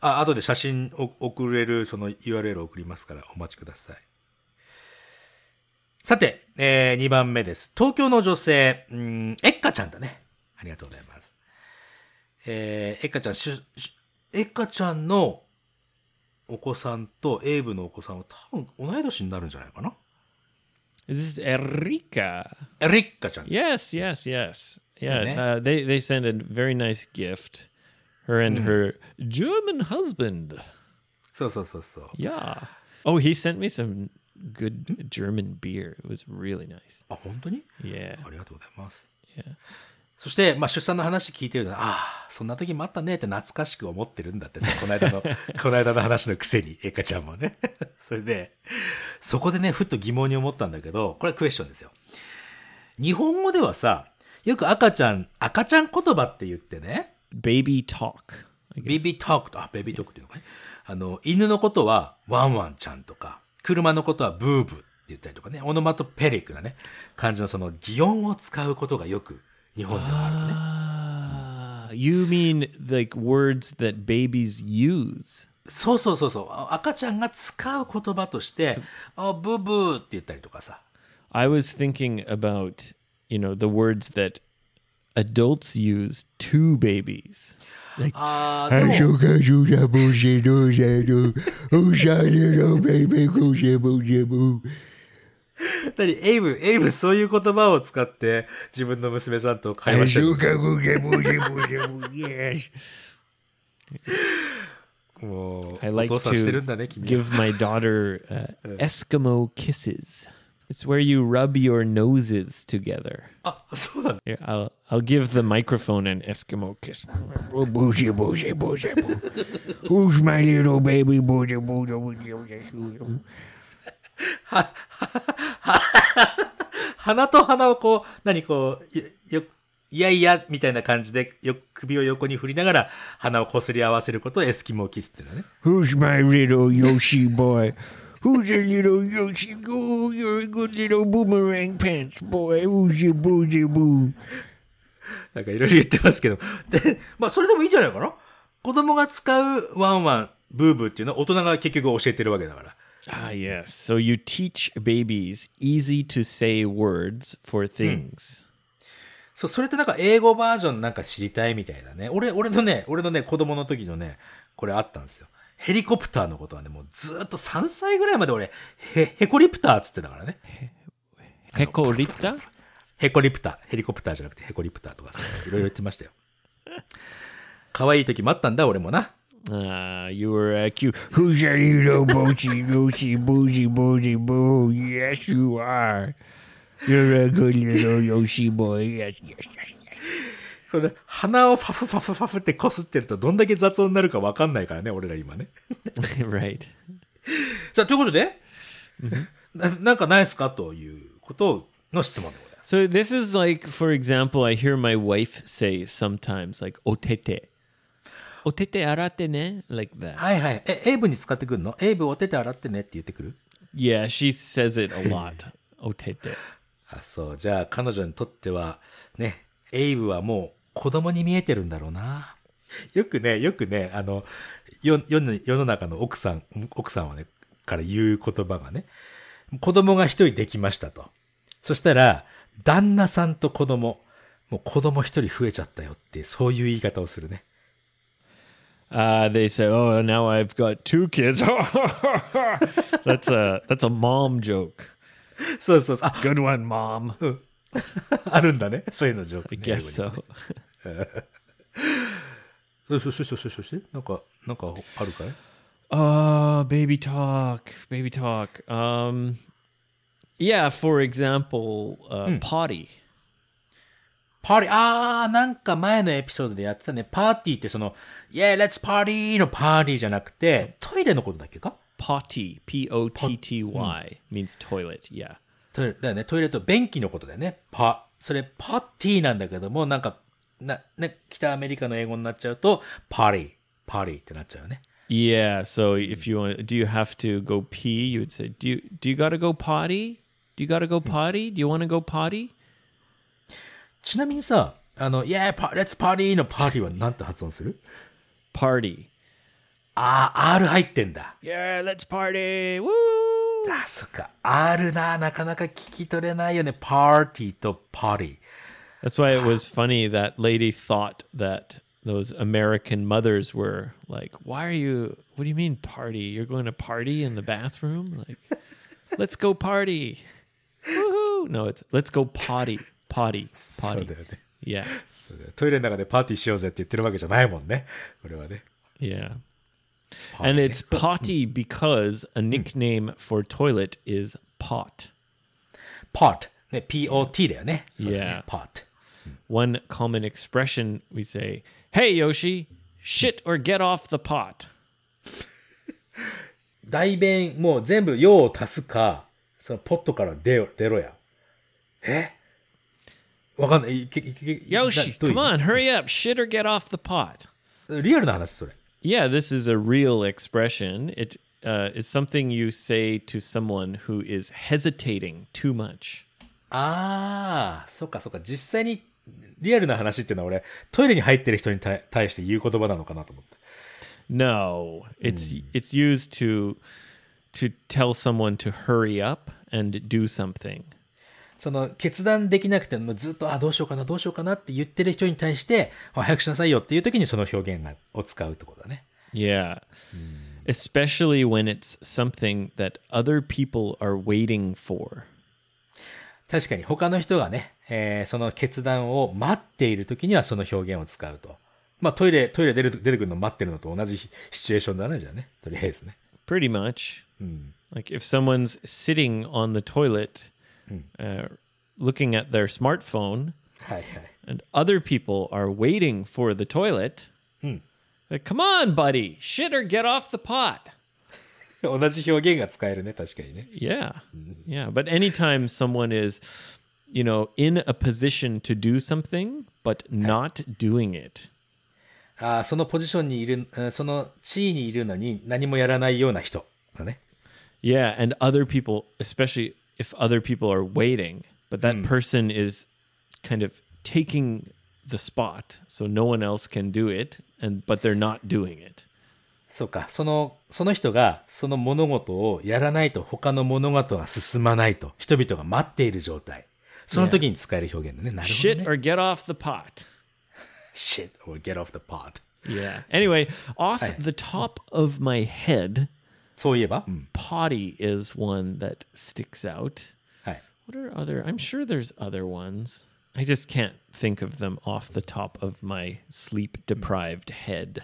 S1: あ、後で写真を送れるその URL を送りますからお待ちください。さて、えー、2番目です。東京の女性、うん、えっかちゃんだね。ありがとうございます。えー、えっかちゃん、しゅ、えっかちゃんのお子さんとエイブのお子さんは多分同い年になるんじゃないかな
S2: Is this Erika?
S1: えリッカちゃんです。
S2: Yes, yes, yes. Yeah,
S1: Okay.
S2: uh, they they sent a very nice gift. Her and her German husband.
S1: そうそうそうそう。
S2: Yeah. Oh, he sent me some good German beer. It was really nice.
S1: あ、本当に
S2: Yeah.
S1: ありがとうございます。
S2: Yeah.
S1: そして、まあ、出産の話聞いてるのは、ああ、そんな時もあったねって懐かしく思ってるんだってさ、この間の、この間の話のくせに、エカちゃんもね。それで、そこでね、ふっと疑問に思ったんだけど、これクエスチョンですよ。日本語ではさ、よく赤ちゃん、赤ちゃん言葉って言ってね、
S2: Baby talk. I guess.
S1: ベビートークと、あ、ベビートークっていうのかね。あの、犬のことはワンワンちゃんとか、車のことはブーブーって言ったりとかね、オノマトペリックなね、感じのその擬音を使うことがよく日本ではあるのね。
S2: Ah, you mean like words that babies use?
S1: そうそうそうそう。あ赤ちゃんが使う言葉として、あ、ブーブーって言ったりとかさ。
S2: I was thinking about, you know, the words that adults use to babies.
S1: あーでも、
S5: そうか、そうだ、ボシドシャド、おしゃれのベイベーコシェボシェボ。
S1: 何エイブ、エイブそういう言葉を使って自分の娘さんと会話してる
S5: そうか、ボシェボシェボシェボ、Yes。
S1: もう、
S2: I
S1: お
S2: like
S1: 父さんしてる
S2: to
S1: んだね、君は。
S2: give my daughter uh, Eskimo kisses. It's where you rub your noses together.
S1: あ、そうなんだ。
S2: Here, I'll I'll give the microphone an Eskimo kiss.
S5: Oh, boshi, boshi, boshi, boshi. Who's my little baby? Boshi, boshi, boshi, boshi.
S1: 鼻と鼻をこう、何こう、よ、よいやいや、みたいな感じで、よ、首を横に振りながら、鼻をこすり合わせることをエスキモーキスっていうのね。
S5: Who's my little Yoshi boy? Who's a little Yoshi? Oh, you're a good little boomerang pants boy. Who's boosy boo?
S1: なんかいろいろ言ってますけど。で、まあそれでもいいんじゃないかな子供が使うワンワン、ブーブーっていうのは大人が結局教えてるわけだから。
S2: Ah, yes. So you teach babies easy to say words for things.
S1: そう、それってなんか英語バージョンなんか知りたいみたいだね。俺、俺のね、俺のね、子供の時のね、これあったんですよ。ヘリコプターのことはね、もうずーっと3歳ぐらいまで俺、ヘ、ヘコリプターっつってたからね。
S2: Hekorita?
S1: ヘコリプター。ヘリコプターじゃなくてヘコリプターとかさ、いろいろ言ってましたよ。可愛い時もあったんだ、俺もな。
S2: Ah, you were uh, cute.
S5: Who's a little boosy, Yoshi, boozy, boozy, boo? Yes, you are. You're a good little Yoshi boy. Yes, yes, yes, yes.
S1: これ、鼻をファフファフファフってこすってるとどんだけ雑音になるかわかんないからね、俺ら今ね。
S2: right.
S1: さあ、ということで、ななんかないですかということの質問でございます。
S2: So this is like, for example, I hear my wife say sometimes, like "otete." Otete arate ne, like that.
S1: はいはい。え、エイブに使ってくるの？エイブお手手洗ってねって言ってくる
S2: ？Yeah, she says it a lot. Otete.
S1: あ、そう。じゃあ、彼女にとっては、ね、エイブはもう子供に見えてるんだろうな。よくね、よくね、あの、世世の世の中の奥さん、奥さんはね、から言う言葉がね、子供が一人できましたと。そしたら、旦那さんと子供、もう子供一人増えちゃったよって、そういう言い方をするね。
S2: Uh, they say, "Oh, now I've got two kids." that's a that's a mom joke.
S1: そうそうそう。あ、
S2: Good one, mom.
S1: あるんだね。そういうのジョーク、
S2: I
S1: ね。
S2: guess
S1: 英語に
S2: so.
S1: そそそそそそしてなんか、なんかあるかい
S2: Uh, baby talk, baby talk. Um, yeah, for example, uh, potty.
S1: パーティー、あー、なんか前のエピソードでやってたね。パーティーってその、Yeah, let's party のパーティーじゃなくて、トイレのことだっけか
S2: Potty, P O T T Y, means toilet. Yeah.
S1: トイレだよね。トイレと便器のことだよね。パ、それパーティーなんだけども、なんか、な、ね、北アメリカの英語になっちゃうと、パーティー、パーティーってなっちゃうよね。
S2: Yeah. So if you want, do you have to go pee? You would say, do you do you gotta go potty? Do you gotta go potty? Do you want to go potty?
S1: ちなみにさ、あの、Yeah, pa- let's party のパーティーはなんて発音する
S2: Party.
S1: あー、R 入ってんだ。
S2: Yeah, let's party. Woo!
S1: あ、そっか。R な、なかなか聞き取れないよね。パーティーとパーティー。
S2: That's why it was funny that lady thought that those American mothers were like, "Why are you? What do you mean party? You're going to party in the bathroom? Like, let's go party. Woohoo! No, it's let's go potty, Potty,
S1: そう.だよね。
S2: Yeah,
S1: そうだよトイレの中でパーティーしようぜって言ってるわけじゃないもんね。これはね。
S2: yeah. And it's potty because a nickname for toilet is pot.
S1: pot。ね、P-O-T だよね。
S2: Yeah.
S1: pot。
S2: One common expression we say, "Hey Yoshi, shit or get off the pot."
S1: 代弁、もう全部用を足すか、そのポットから出よ出ろや。えわかんない。いけいけいけ
S2: Yoshi,
S1: などういう
S2: come on, hurry up, shit or get off the pot.
S1: リアルな話、それ。
S2: Yeah, this is a real expression. It uh, is something you say to someone who is hesitating too much.
S1: ああ、そっかそっか。実際にリアルな話っていうのは俺、トイレに入ってる人に対対して言う言葉なのかなと思って。
S2: No, it's it's used to to tell someone to hurry up and do something.
S1: その決断できなくてもうずっと、あ、どうしようかな、どうしようかなって言ってる人に対して、あ早くしなさいよっていう時にその表現がを使うってことだね。
S2: Yeah. Especially when it's something that other people are waiting for.
S1: 確かに他の人がね、えーその決断を待っている時にはその表現を使うと。まあトイレ、トイレ出る出てくるの待ってるのと同じシチュエーションだね、じゃあね。とりあえずね。
S2: Pretty much. Like if someone's sitting on the toilet, uh, looking at their smartphone,
S1: はいはい。
S2: and other people are waiting for the toilet, like, come on, buddy, shit or get off the pot.
S1: 同じ表現が使えるね、確かにね。
S2: Yeah. Yeah. But anytime someone is, you know, in a position to do something, but not doing it,
S1: ああ、そのポジションにいる、うんその地位にいるのに何もやらないような人だね。
S2: yeah, and other people, especially if other people are waiting, but that person is kind of taking the spot, so no one else can do it, and but they're not doing it.
S1: そうか。その、その人がその物事をやらないと他の物事が進まないと。人々が待っている状態。その時に使える表現だね。なるほど
S2: Shit
S1: ね。
S2: or get off the pot.
S1: shit or get off the pot.
S2: Yeah. Anyway, off the top of my head,
S1: そういえば、うん。
S2: potty is one that sticks out.
S1: はい。
S2: What are other? I'm sure there's other ones. I just can't think of them off the top of my sleep deprived head.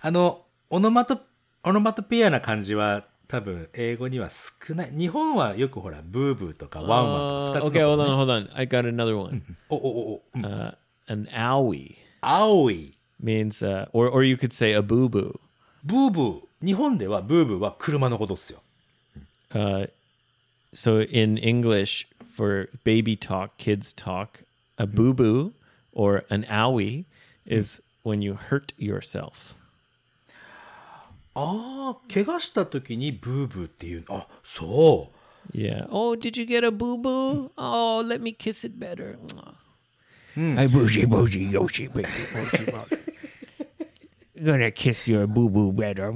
S1: あの、オノマト、オノマトペアな感じは多分英語には少ない。日本はよくほら、ブーブーとかワンワン
S2: Uh,
S1: とか二つ
S2: okay,
S1: の
S2: hold
S1: こと、
S2: on,
S1: ね。
S2: hold on. I got another one.
S1: お、お、お、お、うん。
S2: Uh, an owie
S1: 青い。
S2: means, uh, or or you could say a boo boo.
S1: ブーブー。 日本ではブーブーは車のことですよ。
S2: Uh, so in English, for baby talk, kids talk, a boo boo or an owie is when you hurt yourself.
S1: ああ、怪我した時にブーブーっていう。あ、そう。
S2: Yeah. Oh, did you get a boo boo? Oh, let me kiss it better. Hey, booshy, booshy, yoshi, booshy. Gonna kiss your boo boo better.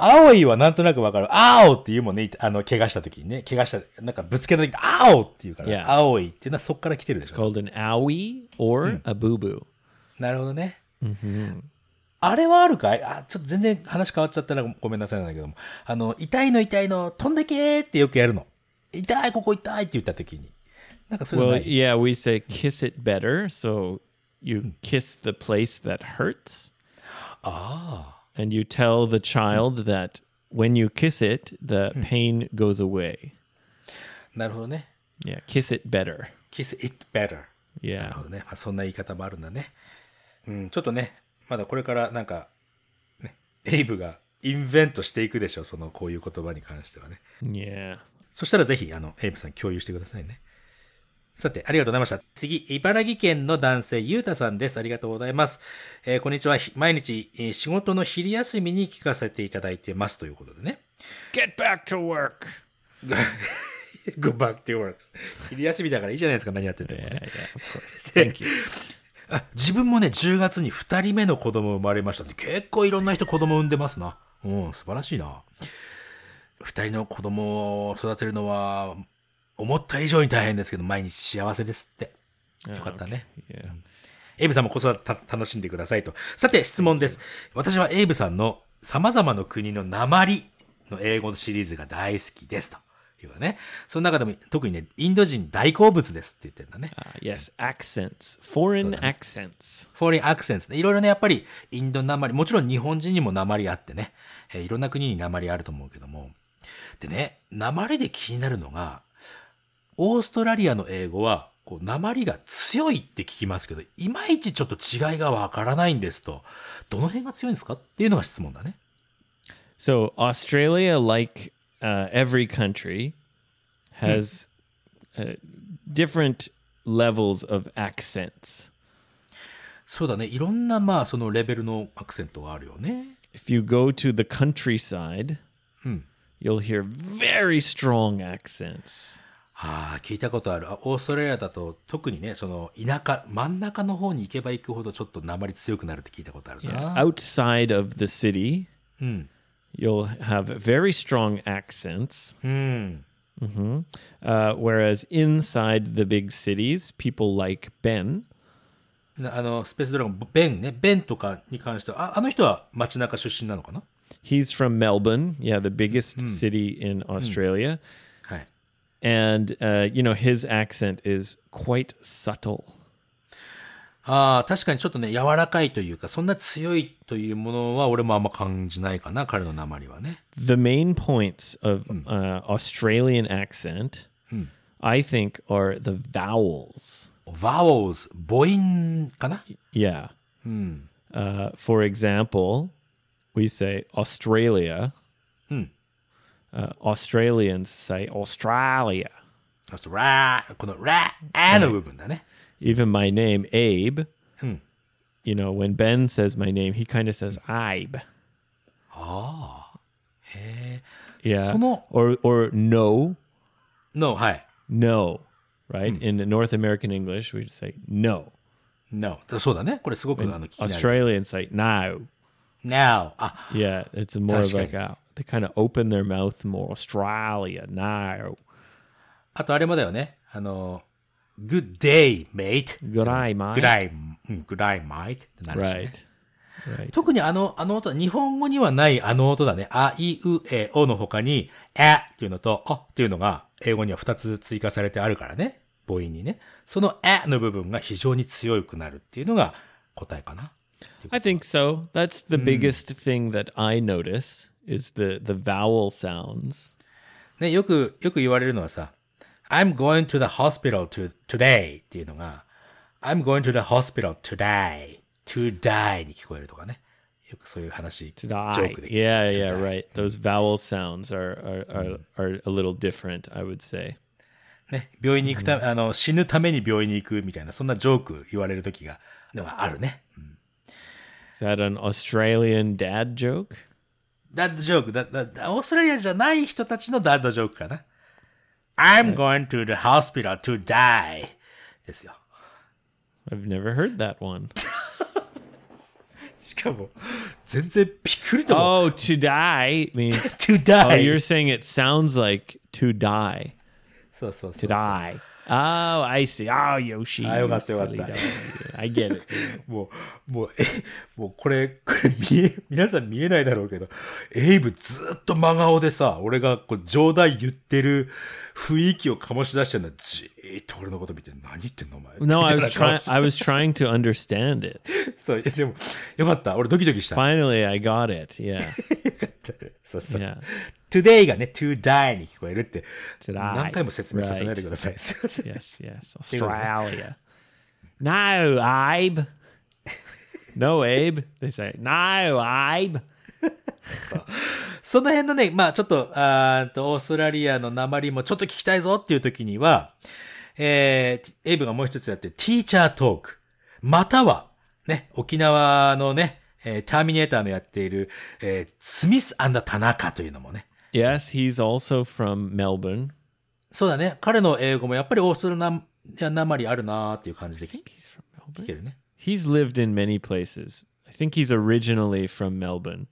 S1: 青いはなんとなくわかる。青って言うもんね。あの、怪我した時にね。怪我した、なんかぶつけた時に、青って言うから、
S2: Yeah.
S1: 青いっていうのはそっから来てるでしょ。
S2: Called an owie or a boo boo.
S1: なるほどね。あれはあるかい？あ、ちょっと全然話変わっちゃったらごめんなさいなんだけども。あの、痛いの痛いの、飛んでけーってよくやるの。痛い、ここ痛いって言った時に。なんかそういうの
S2: Well,
S1: ない
S2: ？Yeah, we say kiss it better. So you kiss the place that hurts. And you tell the child that when you kiss it, the pain goes away.
S1: なるほどね。
S2: Yeah, kiss it better.
S1: kiss it better. なる
S2: Yeah.
S1: ほどね。まあ、そんな言い方もあるんだね。うん、ちょっとね、まだこれからなんか、ね、エイブがインベントしていくでしょ、そのこういう言葉に関してはね。
S2: Yeah.
S1: そしたらぜひ、あの、エイブさん共有してくださいね。さて、ありがとうございました。次、茨城県の男性、ゆうたさんです。ありがとうございます。えーこんにちは。ひ毎日、えー仕事の昼休みに聞かせていただいてますということでね。
S2: Get back to work.
S1: Go back to work. 昼休みだからいいじゃないですか、何やってても
S2: Yeah,
S1: ね。
S2: yeah, course. Thank you.
S1: あ自分もね、10月に2人目の子供生まれましたって、結構いろんな人子供産んでますな。うん、素晴らしいな。2人の子供を育てるのは、思った以上に大変ですけど、毎日幸せですって。よかったね。
S2: Yeah.
S1: エイブさんも子育てた楽しんでくださいと。さて、質問です。私はエイブさんの様々な国の鉛の英語のシリーズが大好きですと。いうかね。その中でも特にね、インド人大好物ですって言ってるんだね。
S2: Uh, yes, accents, foreign accents.
S1: フォーリンアクセンツね。いろいろね、やっぱり、インド鉛、もちろん日本人にも鉛あってね、えーいろんな国に鉛あると思うけども。でね、鉛で気になるのが、オーストラリアの英語は、こう、鉛が強いって聞きますけど、いまいちちょっと違いがわからないんですと。どの辺が強いんですかっていうのが質問だね。
S2: So Australia, like uh, every country, has uh, different levels of accents.
S1: そうだね。いろんな、まあ、そのレベルのアクセントがあるよね。
S2: If you go to the countryside, you'll hear very strong accents.
S1: ああ、聞いたことある。あオーストラリアだと、特にね、その、田舎、真ん中の方に行けば行くほどちょっと鉛強くなるって聞いたことあるな。
S2: Outside of the city, you'll have very strong accents.
S1: うん。
S2: Uh, whereas inside the big cities, people like Ben,
S1: なあの、スペースドラゴン、ベンね、ベンとかに関しては、ああの人は街中出身なのかな
S2: he's from Melbourne, yeah, the biggest city in Australia.
S1: はい。
S2: And, uh, you know, his accent is quite subtle.
S1: ああ、確かにちょっとね、柔らかいというか、そんな強いというものは俺もあんま感じないかな、彼の鉛はね。
S2: The main points of uh, Australian accent, I think, are the vowels.
S1: バオーズ、母音かな
S2: Yeah. Uh, for example, we say Australia. Uh, Australians say Australia.
S1: あとラー、このラーの部分だね。
S2: Even my name, Abe. You know, when Ben says my name, he kind of says Ibe. Yeah.
S1: その
S2: Or or no,
S1: の、はい。
S2: no. Right? In North American English, we just say no.
S1: no. そうだね。これすごくあの、聞き慣れてる
S2: Australians say no.
S1: now. あ、
S2: Yeah, it's a more of
S1: That's
S2: like a, they kind of open their mouth more. Australia, no.
S1: あとあれもだよね。あの、good day, mate.
S2: Good eye, mate.
S1: good day, うん、good day, mate. ってなるしね。
S2: Right. Right.
S1: 特にあの、あの音、日本語にはないあの音だね。あ、い、う、え、おの他に、えっていうのと、あっていうのが、英語には2つ追加されてあるからね。母音にね。そのえの部分が非常に強くなるっていうのが答えかな。
S2: I think so. That's the biggest thing that I notice is the the vowel sounds.
S1: ね、よく、よく言われるのはさ、I'm going to the hospital to, today っていうのが、I'm going to the hospital today, to die に聞こえるとかね。よくそういう話、ジ
S2: To
S1: ョ
S2: die.
S1: ークで聞く
S2: Yeah,
S1: to
S2: yeah,
S1: die
S2: right. Those vowel sounds are are, are, are a little different, I would say.
S1: ね、病院に行くため、あの、死ぬために病院に行くみたいな、そんなジョーク言われる時が、のがあるね。
S2: Is that an Australian dad joke?
S1: ダッドジョーク、だ、だ、だオーストラリアじゃない人たちのダッドジョークかな。I'm going to the hospital to die ですよ。
S2: I've never heard that one.
S1: しかも、全然ピクリとも。
S2: Oh, to die means.
S1: to
S2: Oh,
S1: die.
S2: you're saying it sounds like to die.
S1: そうそうそうそう。
S2: To die. Oh, I see. あ、
S1: よ
S2: か
S1: ったよ
S2: か
S1: っ
S2: た。I get
S1: もう、もう、え、もうこれ、これ見え、皆さん見えないだろうけど、エイブずっと真顔でさ、俺がこう冗談言ってる、雰囲気を醸し出してるのじーっと俺のこと見て、何言ってんのお前。
S2: No, I
S1: み
S2: was
S1: たいな顔
S2: trying.
S1: して
S2: I was trying to understand it.
S1: そう、でも、よかった。俺ドキドキした。
S2: Finally, I got it. Yeah.
S1: そうそう。
S2: Yeah.
S1: today がね、to die に聞こえるって、
S2: To die
S1: 何回も説明させないでください。すいません。
S2: Yes, yes. Australia. No, Abe. No, Abe. They say, no, Abe.
S1: その辺のね、まあちょっと、あーと、オーストラリアの鉛もちょっと聞きたいぞっていう時には、えー、エイブがもう一つやって、ティーチャートーク。または、ね、沖縄のね、えーターミネーターのやっている、えースミス田中というのもね。
S2: Yes, he's also from Melbourne.
S1: そうだね。彼の英語もやっぱりオーストラリア鉛あるなーっていう感じで聞.けるね。
S2: He's lived in many places. I think he's originally from Melbourne.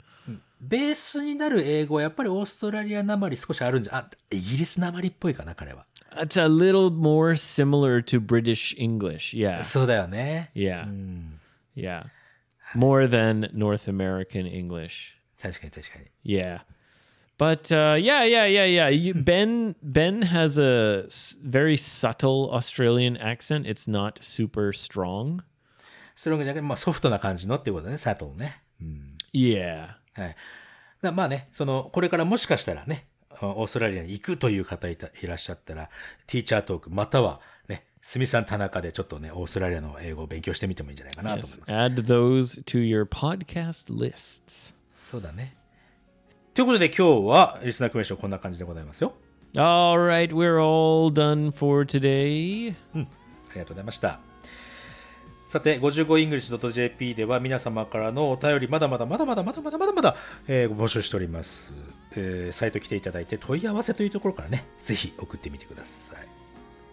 S1: ベースになる英語はやっぱりオーストラリア鉛少しあるんじゃ、あ、イギリス鉛っぽいかな、彼は。
S2: It's a little more similar to British English. Yeah.
S1: そうだよね。
S2: Yeah. Yeah. More than North American English.
S1: 確かに確かに。
S2: Yeah. But uh, yeah, yeah, yeah, yeah. You, Ben Ben has a very subtle Australian accent. It's not super strong.
S1: ストロングじゃなくて、まあソフトな感じのっていうことだね、佐藤ね。
S2: Yeah.
S1: はい。だまあね、その、これからもしかしたらね、あオーストラリアに行くという方いたいらっしゃったら、ティーチャートーク、またはね、スミさん田中でちょっとね、オーストラリアの英語を勉強してみてもいいんじゃないかなと思い
S2: Yes.
S1: ます。
S2: Add those to your podcast lists.
S1: そうだね。ということで今日は、リスナークエスチョンこんな感じでございますよ。
S2: All right, we're all done for today.
S1: ありがとうございました。さて、55english.jp では皆様からのお便り、まだまだまだまだまだまだまだまだ、えー募集しております、えーサイト来ていただいて問い合わせというところからね、ぜひ送ってみてください。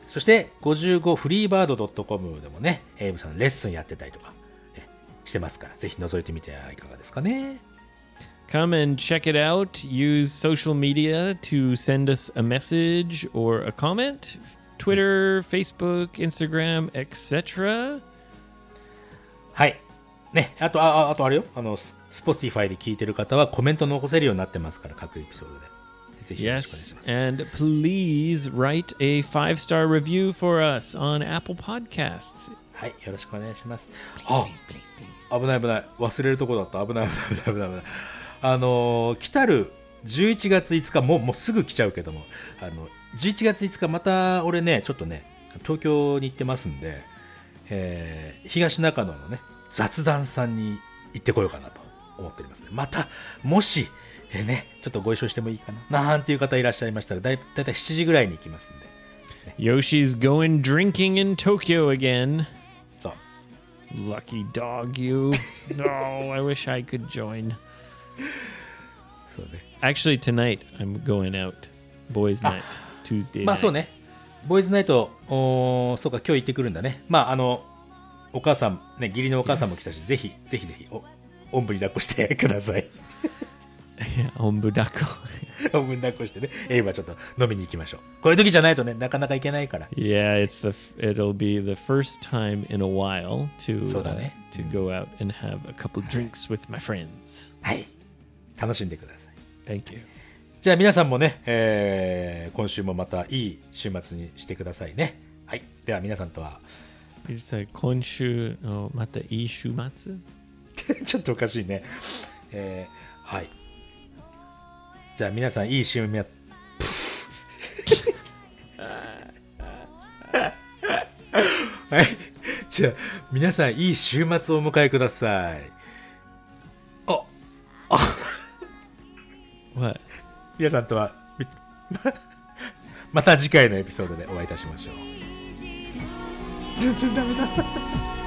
S1: そして、55freebird.com でもね、エイブさんレッスンやってたりとか、ねしてますから、ぜひ覗いてみてはいかがですかね。
S2: Come and check it out. Use social media to send us a message or a comment. Twitter, Facebook, Instagram, etc.
S1: はい。ね、あと、あ、ああとあれよ。あの、ス Spotify で聞いてる方はコメント残せるようになってますから、各エピソードで。ぜひよろしくお願いし
S2: Yes,
S1: ます。
S2: and please write a five star review for us on Apple Podcasts.
S1: はい、よろしくお願いします。あ.危ない危ない。忘れるとこだった。危ない危ない危ない危ない危ない。あのー来たる11月5日、もう、もうすぐ来ちゃうけども、あの、11月5日また俺ね、ちょっとね、東京に行ってますんで、えー、東中野のね、雑談さんに行ってこようかなと思っておりますね。また、もし、えーね、ちょっとご一緒してもいいかな。なんていう方いらっしゃいましたら、だいだいたい7時ぐらいに行きますんで。
S2: Yoshi's going drinking in Tokyo again.
S1: そう。
S2: Lucky dog, you. no, I wish I could join.
S1: そうね。
S2: Actually, tonight I'm going out. Boys' night. Tuesday
S1: まあ
S2: night.
S1: そうね。ボーイズナイト、おーそうか、今日行ってくるんだね。まああの、お母さん、ね、義理のお母さんも来たし、ぜひ、ぜひぜひ、お、おんぶに抱っこして ください。
S2: Ombudako.
S1: おんぶに 抱っこしてね、エイブはちょっと飲みに行きましょう。こういう時じゃないとね、なかなか行けないから。
S2: yeah, it's the it'll be the first time in a while to
S1: そうだ
S2: uh,
S1: ね。
S2: to go out and have a couple drinks with my friends.
S1: はい。楽しんでください。
S2: Thank you.
S1: じゃあ皆さんもね、えー、今週もまたいい週末にしてくださいね。はい。では皆さんとは、
S2: You said 今週のまたいい週末？
S1: ちょっとおかしいね。えー、はい。じゃあ皆さんいい週末。はい。じゃあ皆さんいい週末をお迎えください。あ、
S2: What?
S1: 皆さんとは、また次回のエピソードでお会いいたしましょう。全然ダメだ。